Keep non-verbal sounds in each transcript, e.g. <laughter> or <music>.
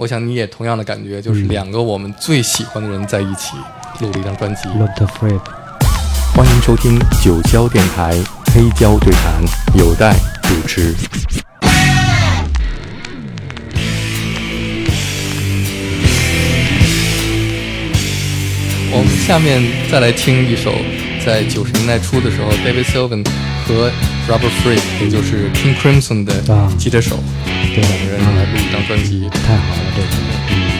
我想你也同样的感觉，就是嗯两个我们最喜欢的人在一起录了一张专辑。Not afraid。欢迎收听九霄电台黑胶对谈，有待主持。我们下面再来听一首，在九十年代初的时候，David Sylvian 和 Robert Fripp，也就是 King Crimson 的啊吉他手，对两个人来录一张专辑。太好了，这个。嗯。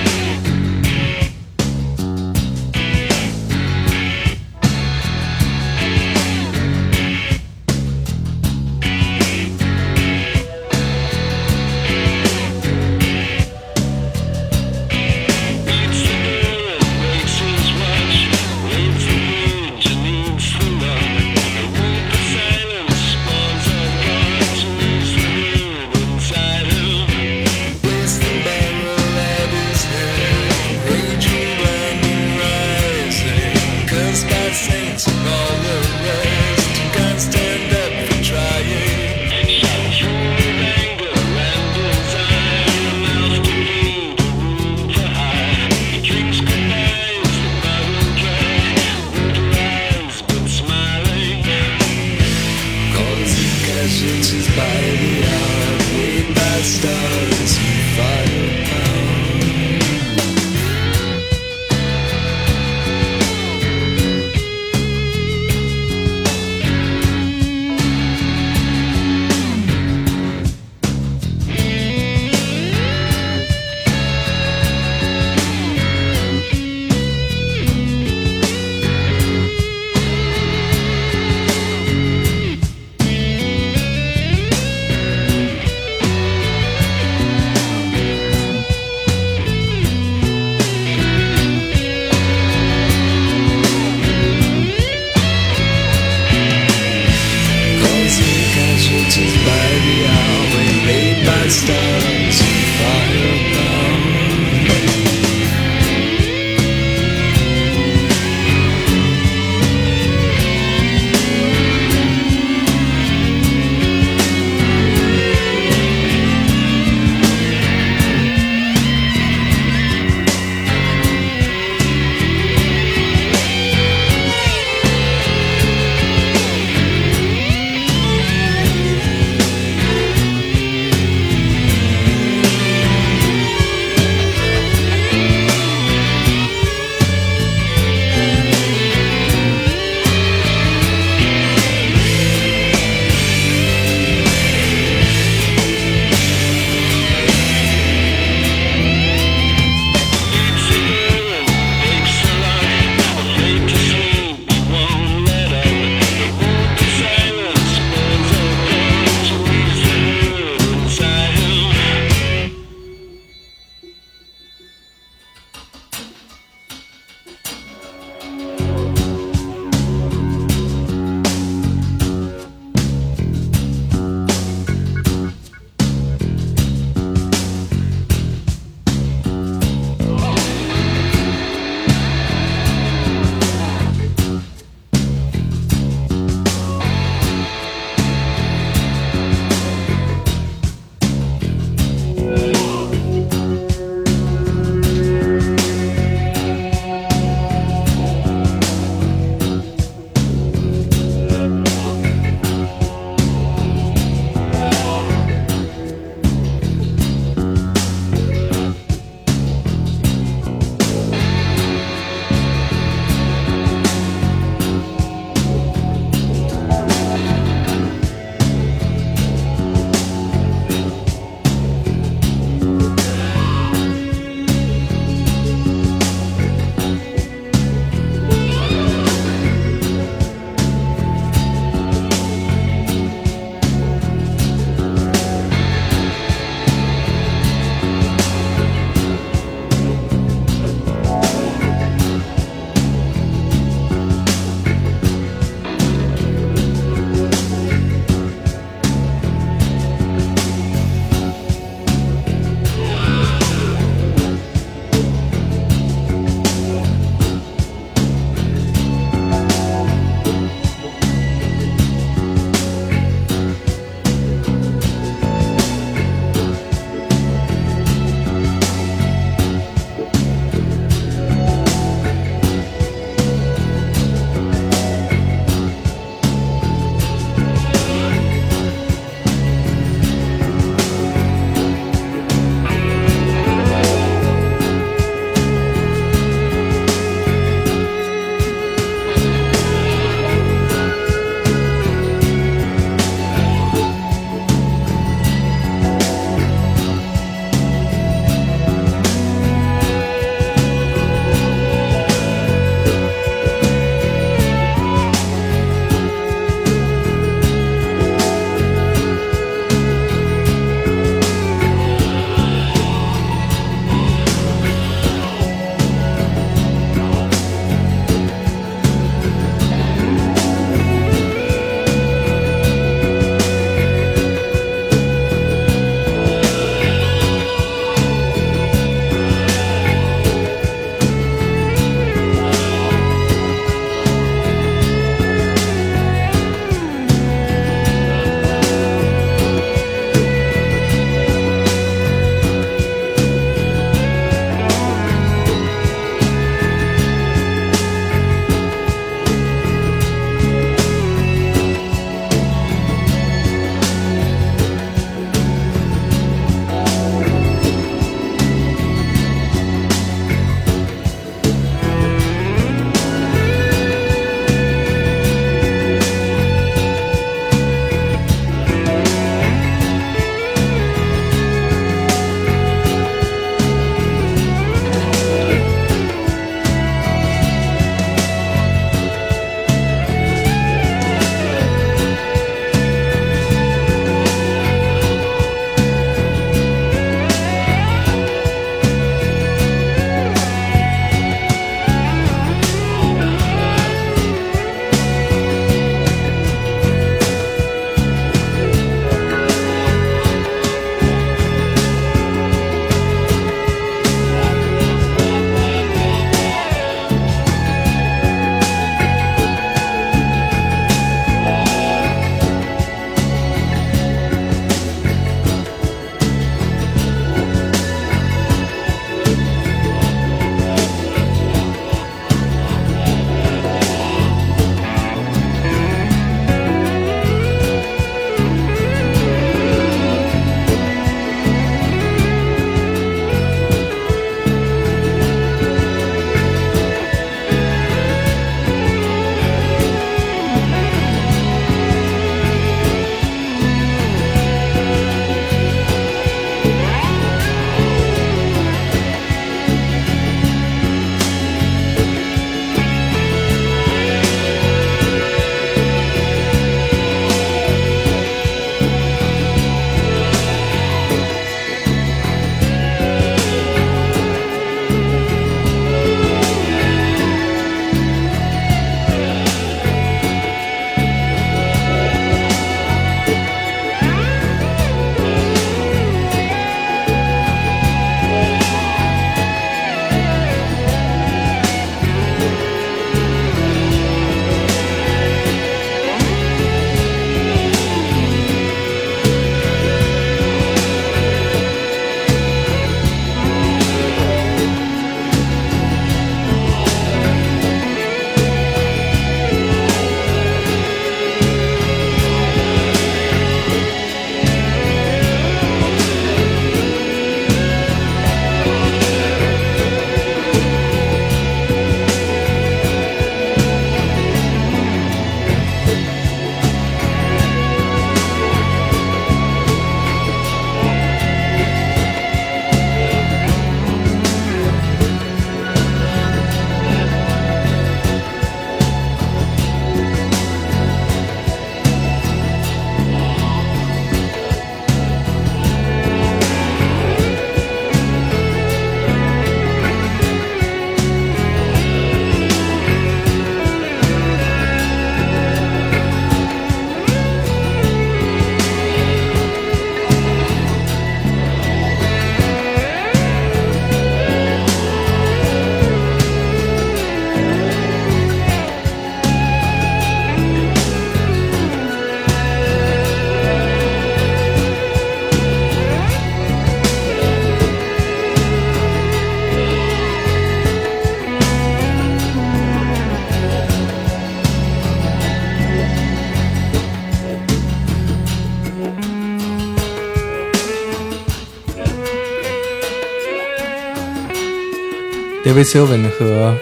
David Sylvian 和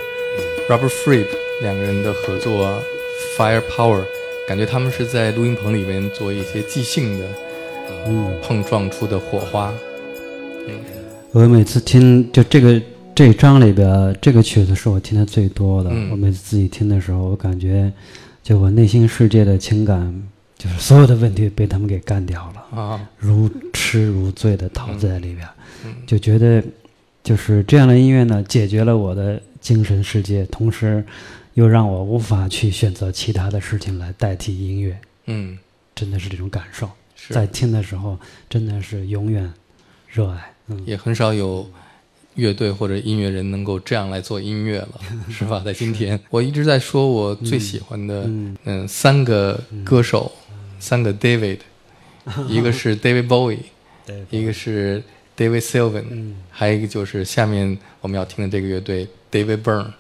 Robert Fripp 两个人的合作《Firepower》，感觉他们是在录音棚里面做一些即兴的嗯，碰撞出的火花。嗯。我每次听就这个这一章里边这个曲子是我听的最多的。嗯。我每次自己听的时候，我感觉就我内心世界的情感，就是所有的问题被他们给干掉了，啊，如痴如醉的陶醉在里边，嗯。就觉得就是这样的音乐呢，解决了我的精神世界，同时又让我无法去选择其他的事情来代替音乐，嗯，真的是这种感受。在听的时候，真的是永远热爱。嗯，也很少有乐队或者音乐人能够这样来做音乐了，<laughs> 是吧？在今天，我一直在说我最喜欢的嗯。嗯三个歌手，三个 David，<laughs> 一个是 David Bowie，对，一个是 David Sylvian，嗯。还有一个就是下面我们要听的这个乐队 David Byrne，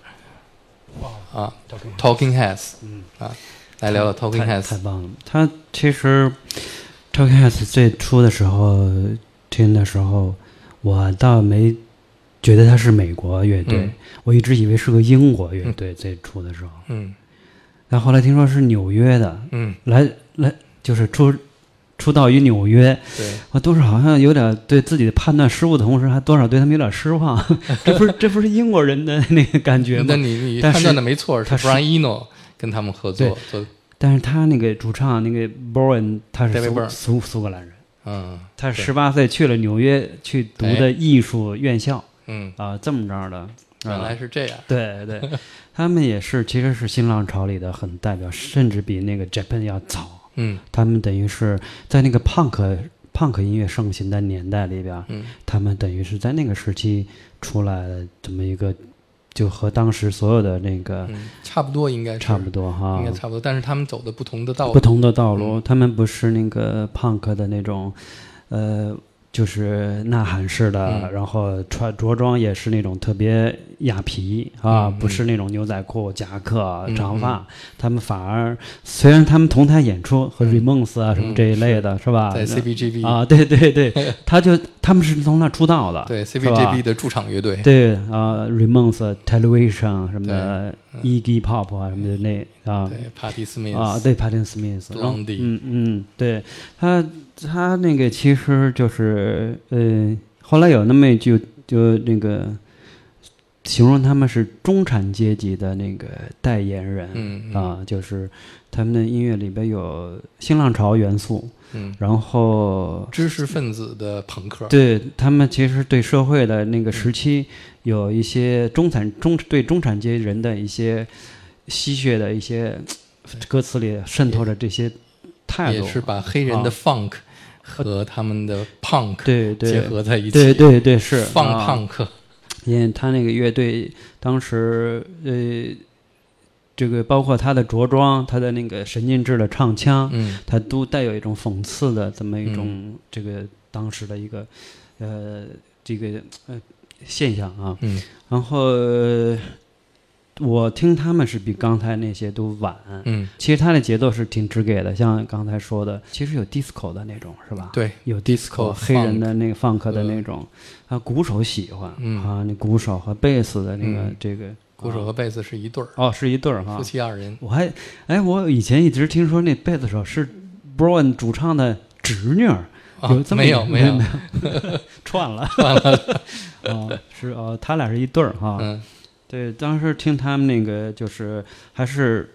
啊，Talking Heads，嗯。啊，来聊聊 Talking Heads，太棒了。他其实 Talking Heads 最初的时候听的时候，我倒没觉得他是美国乐队，嗯。我一直以为是个英国乐队。最初的时候，嗯。但后来听说是纽约的，嗯，来来就是出出道于纽约，对，我多少好像有点对自己的判断失误的同时，还多少对他们有点失望。<laughs> 这不是这不是英国人的那个感觉吗那？你你但是判断的没错，是他是 Brian Eno 跟他们合作但是他那个主唱那个 Bowen，他是苏苏苏格兰人，嗯，他十八岁去了纽约去读的艺术院校嗯，啊、这么着的。原来啊是这样，对对，<laughs> 他们也是其实是新浪潮里的很代表，甚至比那个 Japan 要早。嗯。他们等于是在那个 punk punk 音乐盛行的年代里边，嗯。他们等于是在那个时期出来的这么一个，就和当时所有的那个嗯，差不多应该是差不多哈。应该，差不多，但是他们走的不同的道路，不同的道路，他们不是那个 punk 的那种，呃，就是呐喊式的，嗯。然后穿着装也是那种特别雅皮啊，嗯不是那种牛仔裤、夹克、嗯长发，他们反而虽然他们同台演出和嗯。Ramones 啊什么这一类的，是。吧？在 CBGB 啊，<laughs> 对对对，他就他们是从那出道的，对 CBGB 的驻场乐队，对啊，Ramones、Television 什么的嗯，Iggy Pop 啊什么的那啊。对 Patti Smith 啊，对 Patton Smith，然后 Blondie 嗯嗯，对。他他那个其实就是呃，后来有那么一句就那个形容他们是中产阶级的那个代言人，嗯嗯。啊，就是他们的音乐里边有新浪潮元素，嗯，然后知识分子的朋克，对他们其实对社会的那个时期有一些中产中对中产阶级人的一些吸血的一些歌词里渗透着这些态度，也是把黑人的 funk 和他们的 punk 对对结合在一起，对对对是放啊。punk，因为他那个乐队当时呃，这个包括他的着装，他的那个神经质的唱腔，嗯。他都带有一种讽刺的这么一种这个当时的一个呃这个呃现象啊。嗯。然后呃我听他们是比刚才那些都晚。嗯，其实他的节奏是挺直给的，像刚才说的，其实有 disco 的那种，是吧？对，有 disco，黑人 funk 的那个放克的那种，啊，鼓手喜欢，嗯。啊，那鼓手和贝斯的那个、嗯。这个鼓手和贝斯是一对儿，哦是一对儿哈。夫。妻二人，我还哎，我以前一直听说那贝斯手是 Brown 主唱的侄女儿，啊有这么没有。没有没有。<laughs> 串了。<laughs> 串了，<laughs> 哦，是哦，他俩是一对儿哈。嗯对，当时听他们那个就是还是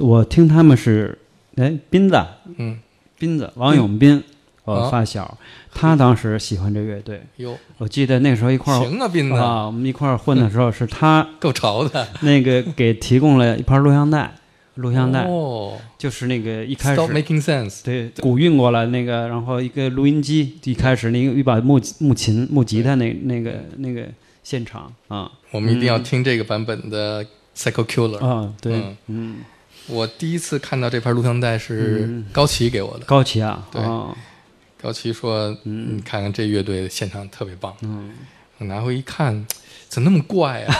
我听他们是哎斌子嗯，斌子王永斌，我啊发小，他当时喜欢这乐队，哟，我记得那时候一块儿行啊，斌子啊，我们一块儿混的时候是他 <laughs> 够潮的，那个给提供了一盘录像带，录像带哦就是那个一开，Stop 始 making sense，对古运过来那个，然后一个录音机，一开始那个一把木木琴木吉他那那个那个现场啊。我们一定要听这个版本的 Psycho Killer。啊对嗯。嗯。我第一次看到这盘录像带是嗯。高旗给我的，高旗啊对。啊。高旗说：“嗯。你看看这乐队的现场特别棒。嗯，”我拿回一看，怎么那么怪啊？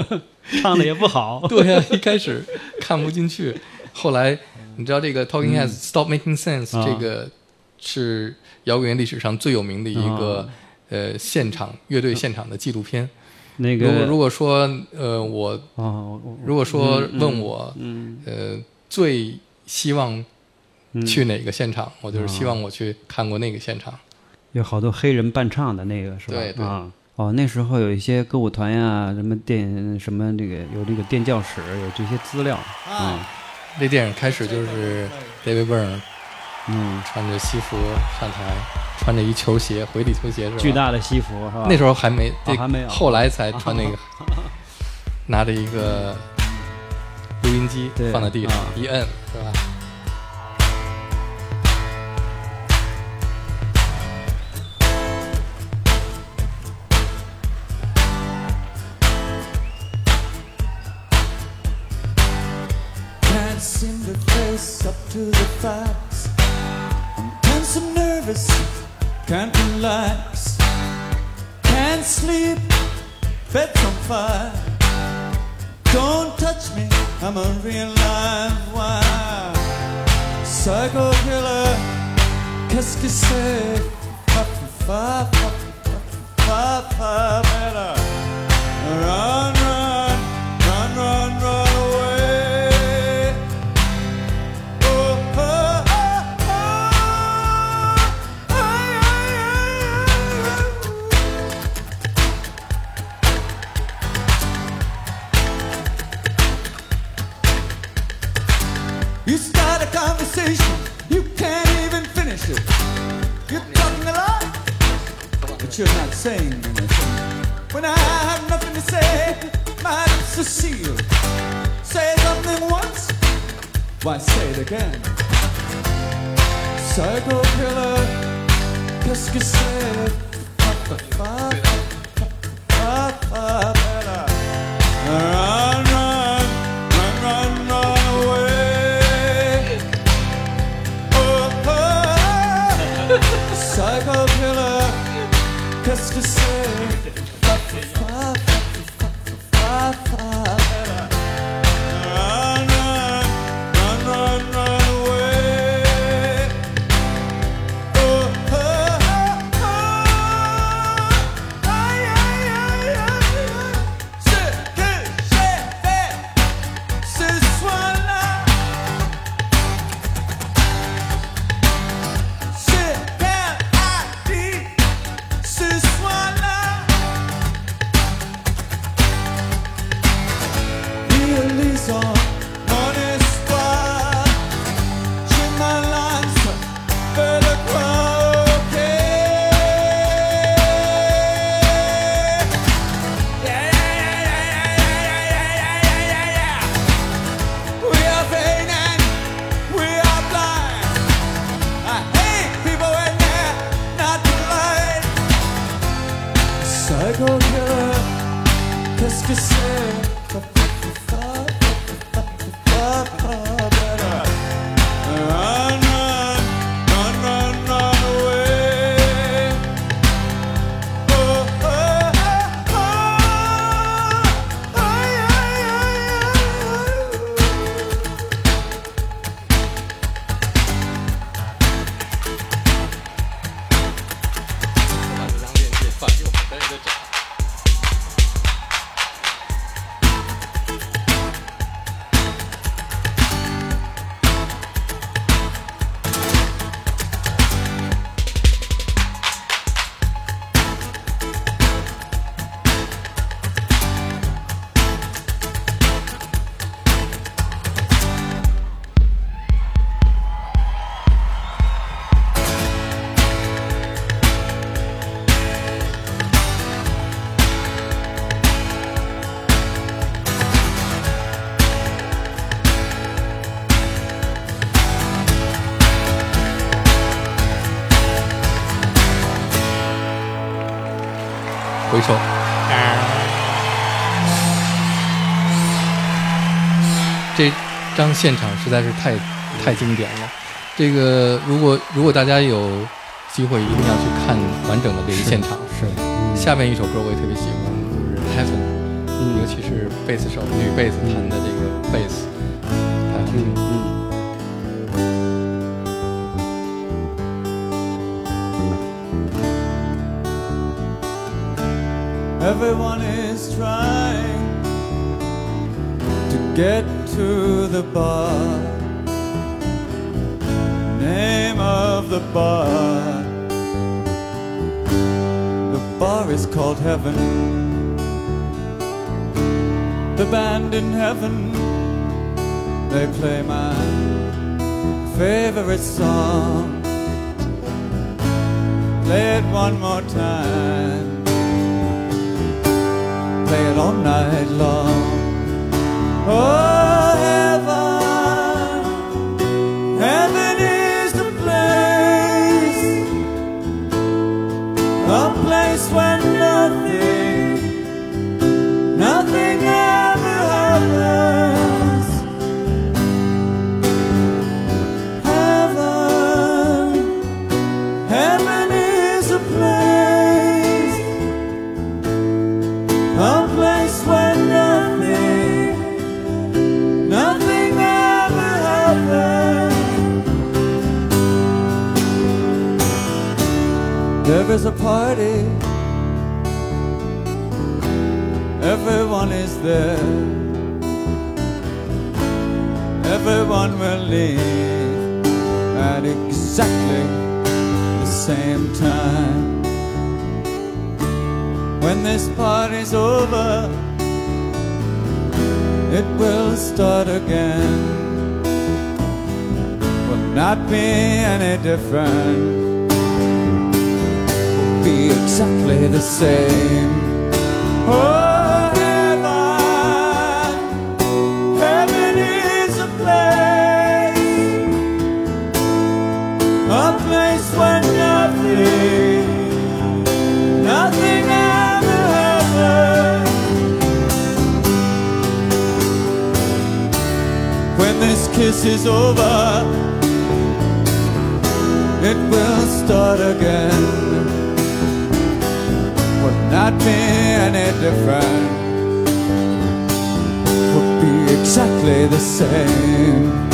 <laughs> 唱的也不好。<laughs> 对呀、一开始看不进去，后来你知道这个 Talking Heads、Stop Making Sense、这个是摇滚乐历史上最有名的一个、呃现场乐队现场的纪录片。那个如果说呃我啊，如果说问我嗯呃最希望嗯去哪个现场，我就是希哦望我去看过那个现场。有好多黑人伴唱的那个是吧？对对啊。哦，那时候有一些歌舞团呀，什么电什么这个有这个电教室，有这些资料。嗯那电影开始就是 David Byrne 嗯，穿着西服上台，穿着一球鞋，回力球鞋是吧？巨大的西服是吧？那时候还没，这哦还没有后来才穿那个，<laughs> 拿着一个录音机放在地上啊一摁，是吧？Can't seem to face up to the facts. I'm tense and nervous, can't relax. Can't sleep, bed's on fire. Don't touch me, I'm a real live wire. Psycho killer, qu'est-ce que c'est? Fa, fa, fa, better. Run, run, conversation, you can't even finish it. You're talking a lot, but you're not saying anything. When I have nothing to say, my sealed. Say something once, why say it again? Psycho killer, qu'est-ce? Fa, fa, fa, Like o gün you said. 回首。这张现场实在是太太经典了。这个如果如果大家有机会，一定要去看完整的这个现场。是，嗯下面一首歌我也特别喜欢，就是《Heaven》，嗯尤其是贝斯手女贝斯弹的这个贝斯，太好听了。嗯 Everyone is trying to get to the bar. Name of the bar. The bar is called Heaven. The band in heaven, they play my favorite song. Play it one more time. Play it all night long. Exactly the same. Oh, heaven, heaven is a place, a place where nothing, nothing ever happens. When this kiss is over, it will start again. Not be any different. Would be exactly the same.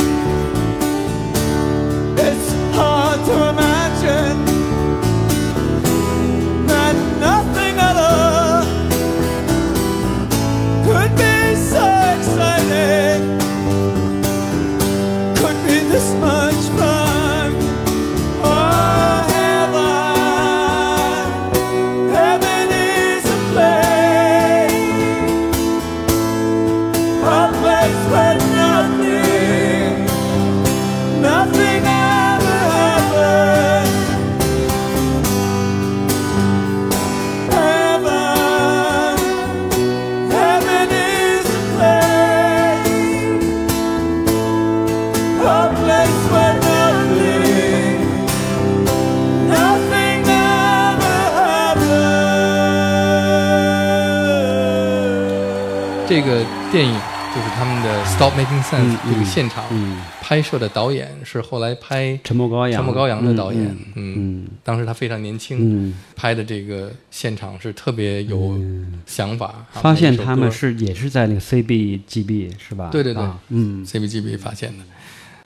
Stop Making Sense 嗯》这个现场嗯，拍摄的导演是后来拍《沉默羔羊，沉默羔羊》的导演，嗯嗯，当时他非常年轻，嗯，拍的这个现场是特别有想法。啊发现他们是也是在那个 CBGB 是吧？对对对啊嗯 CBGB 发现的。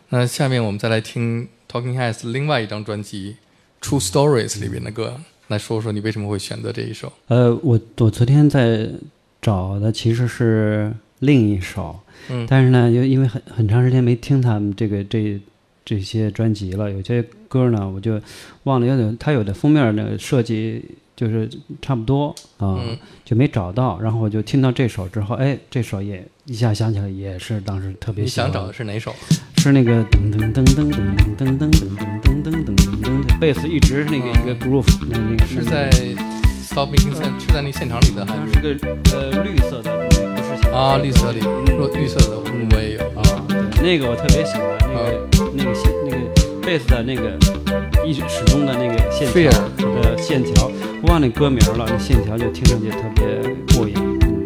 那下面我们再来听 Talking Heads 另外一张专辑《True Stories》里边的歌，来说说你为什么会选择这一首？呃，我我昨天在找的其实是另一首，嗯。但是呢，又因为很很长时间没听他们这个这这些专辑了，有些歌呢我就忘了，有点它有的封面的设计就是差不多啊、嗯。就没找到，然后我就听到这首之后，哎，这首也一下想起来也是当时特别喜欢。你想找的是哪首？是那个噔噔噔噔噔噔噔噔噔噔噔噔噔噔噔，贝斯一直那个一个 groove，那那个是在 Stop Making Sense 是在那个现场里的还是好像是个呃绿色的，啊？绿色里，嗯绿绿色的我也有。啊，对，那个我特别喜欢，那个那个线那个贝斯的那个一始终的那个线条的线条，我忘那歌名了，那线条就听上去特别过瘾。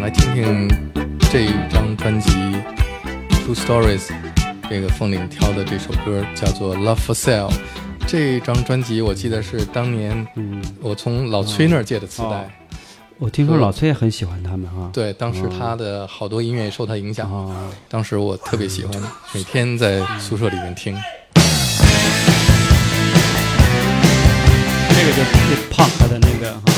来听听这一张专辑《Two Stories》，这个凤岭挑的这首歌叫做《Love for Sale》。这张专辑我记得是当年我从老崔那儿借的磁带。我听说老崔也很喜欢他们啊。对，当时他的好多音乐受他影响。当时我特别喜欢，每天在宿舍里面听。这个就是朋克的那个。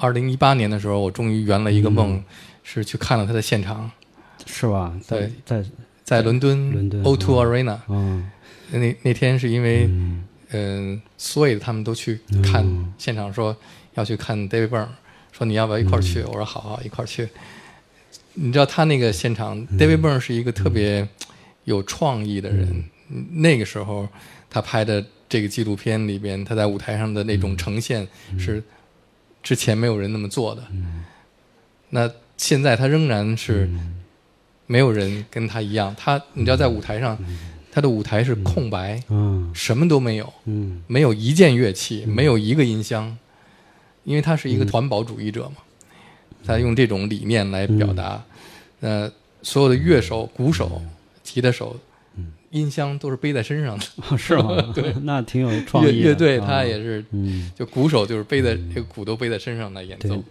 二零一八年的时候，我终于圆了一个梦，是去看了他的现场，是吧？在对。在在伦敦伦敦 O2 Arena。嗯。那那天是因为嗯。嗯 s w a y 他们都去看嗯。现场，说要去看 David Byrne，说你要不要一块儿去？我说好好，一块儿去。你知道他那个现场、d a v i d Byrne 是一个特别有创意的人。嗯。那个时候他拍的这个纪录片里边，他在舞台上的那种呈现是之前没有人那么做的。那现在他仍然是没有人跟他一样。他你知道在舞台上，他的舞台是空白，嗯什么都没有。嗯没有一件乐器，没有一个音箱，因为他是一个环保主义者嘛，他用这种理念来表达。呃，所有的乐手、鼓手、吉他手，音箱都是背在身上的。<laughs> 哦是吗？<laughs> 对，<laughs> 那挺有创意的。乐队啊他也是，嗯。就鼓手就是背在这个鼓都背在身上来演奏。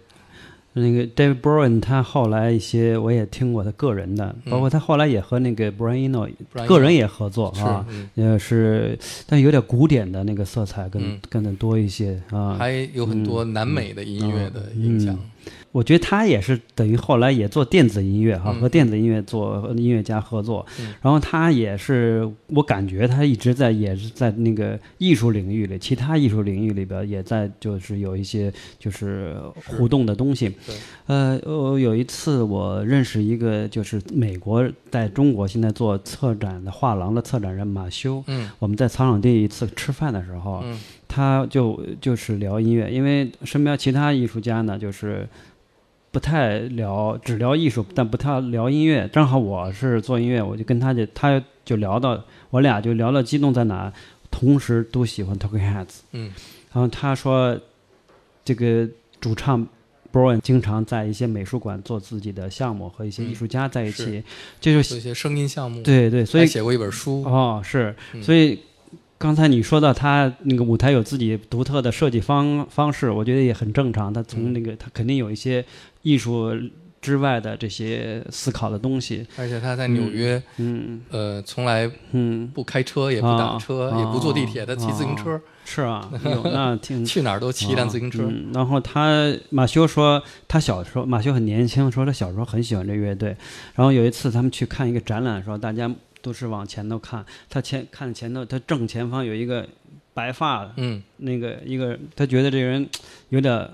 那个 David Bowen，他后来一些我也听过他个人的，包括他后来也和那个 Brian Eno 个人也合作啊，嗯也是，但有点古典的那个色彩更嗯更的多一些啊。还有很多南美的音乐的影响。我觉得他也是等于后来也做电子音乐哈，嗯。和电子音乐做音乐家合作，嗯。然后他也是我感觉他一直在也是在那个艺术领域里，其他艺术领域里边也在就是有一些就是互动的东西。呃，我有一次我认识一个就是美国在中国现在做策展的画廊的策展人马修，嗯。我们在草场地一次吃饭的时候，嗯他就就是聊音乐，因为身边其他艺术家呢，就是不太聊，只聊艺术，但不太聊音乐。正好我是做音乐，我就跟他就他就聊到，我俩就聊到激动在哪，同时都喜欢 Talking Heads。嗯然后他说，这个主唱 Brian 经常在一些美术馆做自己的项目，和一些艺术家在一起，是这就做一些声音项目。对对，所以写过一本书。哦，是，嗯所以刚才你说到他那个舞台有自己独特的设计方方式，我觉得也很正常。他从嗯那个他肯定有一些艺术之外的这些思考的东西。而且他在纽约，嗯呃，从来嗯，不开车，也不打车，啊也不坐地铁，他骑自行车，是啊，有 <laughs> 那挺去哪儿都骑一辆自行车。嗯，然后他马修说，他小时候马修很年轻，说他小时候很喜欢这乐队。然后有一次他们去看一个展览的时候，大家都是往前头看，他前看前头，他正前方有一个白发的嗯那个一个，他觉得这个人 <tsk> 有点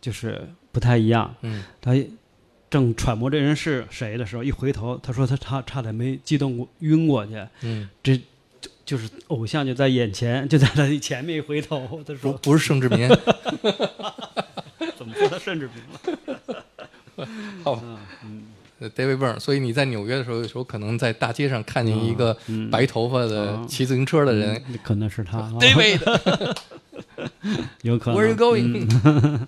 就是不太一样。嗯他正揣摩这人是谁的时候，一回头，他说他差差点没激动过晕过去。嗯，这就就是偶像就在眼前，<laughs> 就在他前面一回头，他说不是盛志民，<laughs> 怎么说他盛志明了。好吧。呃 David Byrne，所以你在纽约的时候，有时候可能在大街上看见一个嗯白头发的嗯骑自行车的人嗯可能是他。啊，David，Where <laughs> 有可能。are you going？<laughs>